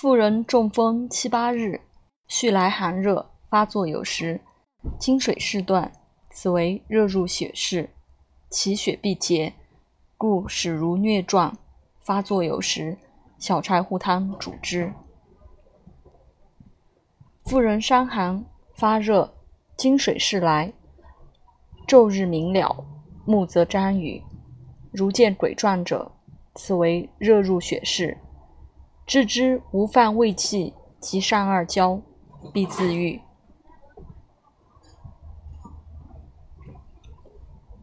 妇人中风七八日，续来寒热，发作有时，经水事断，此为热入血室，其血必结，故始如疟状。发作有时，小柴胡汤主之。妇人伤寒发热，经水事来，昼日明了，目则沾雨，如见鬼状者，此为热入血室。治之无犯胃气及上二焦，必自愈。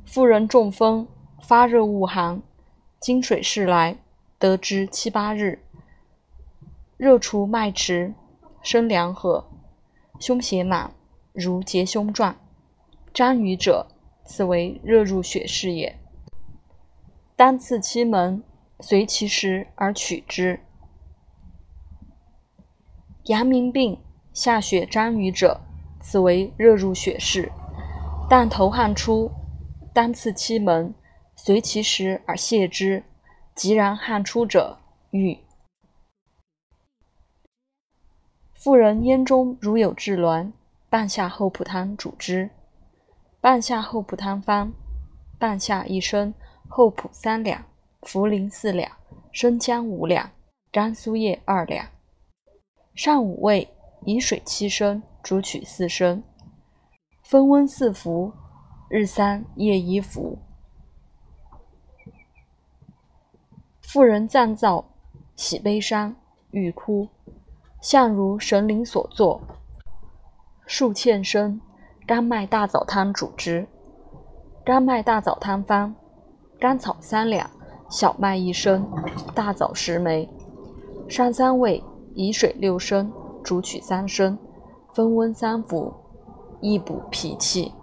妇人中风发热恶寒，经水事来，得之七八日，热除脉迟，生凉和，胸胁满，如结胸状，沾瘀者，此为热入血室也。当刺期门，随其时而取之。阳明病下血沾瘀者，此为热入血室。但头汗出，单刺期门，随其时而泻之。急然汗出者，愈。妇人咽中如有滞挛，半夏厚朴汤主之。半夏厚朴汤方：半夏一升，厚朴三两，茯苓四两，生姜五两，甘苏叶二两。上五味，以水七升，煮取四升，分温四服，日三夜一服。妇人暂躁，喜悲伤，欲哭，相如神灵所作，数欠身，甘麦大枣汤主之。甘麦大枣汤方：甘草三两，小麦一升，大枣十枚，上三味。以水六升，煮取三升，分温三服，益补脾气。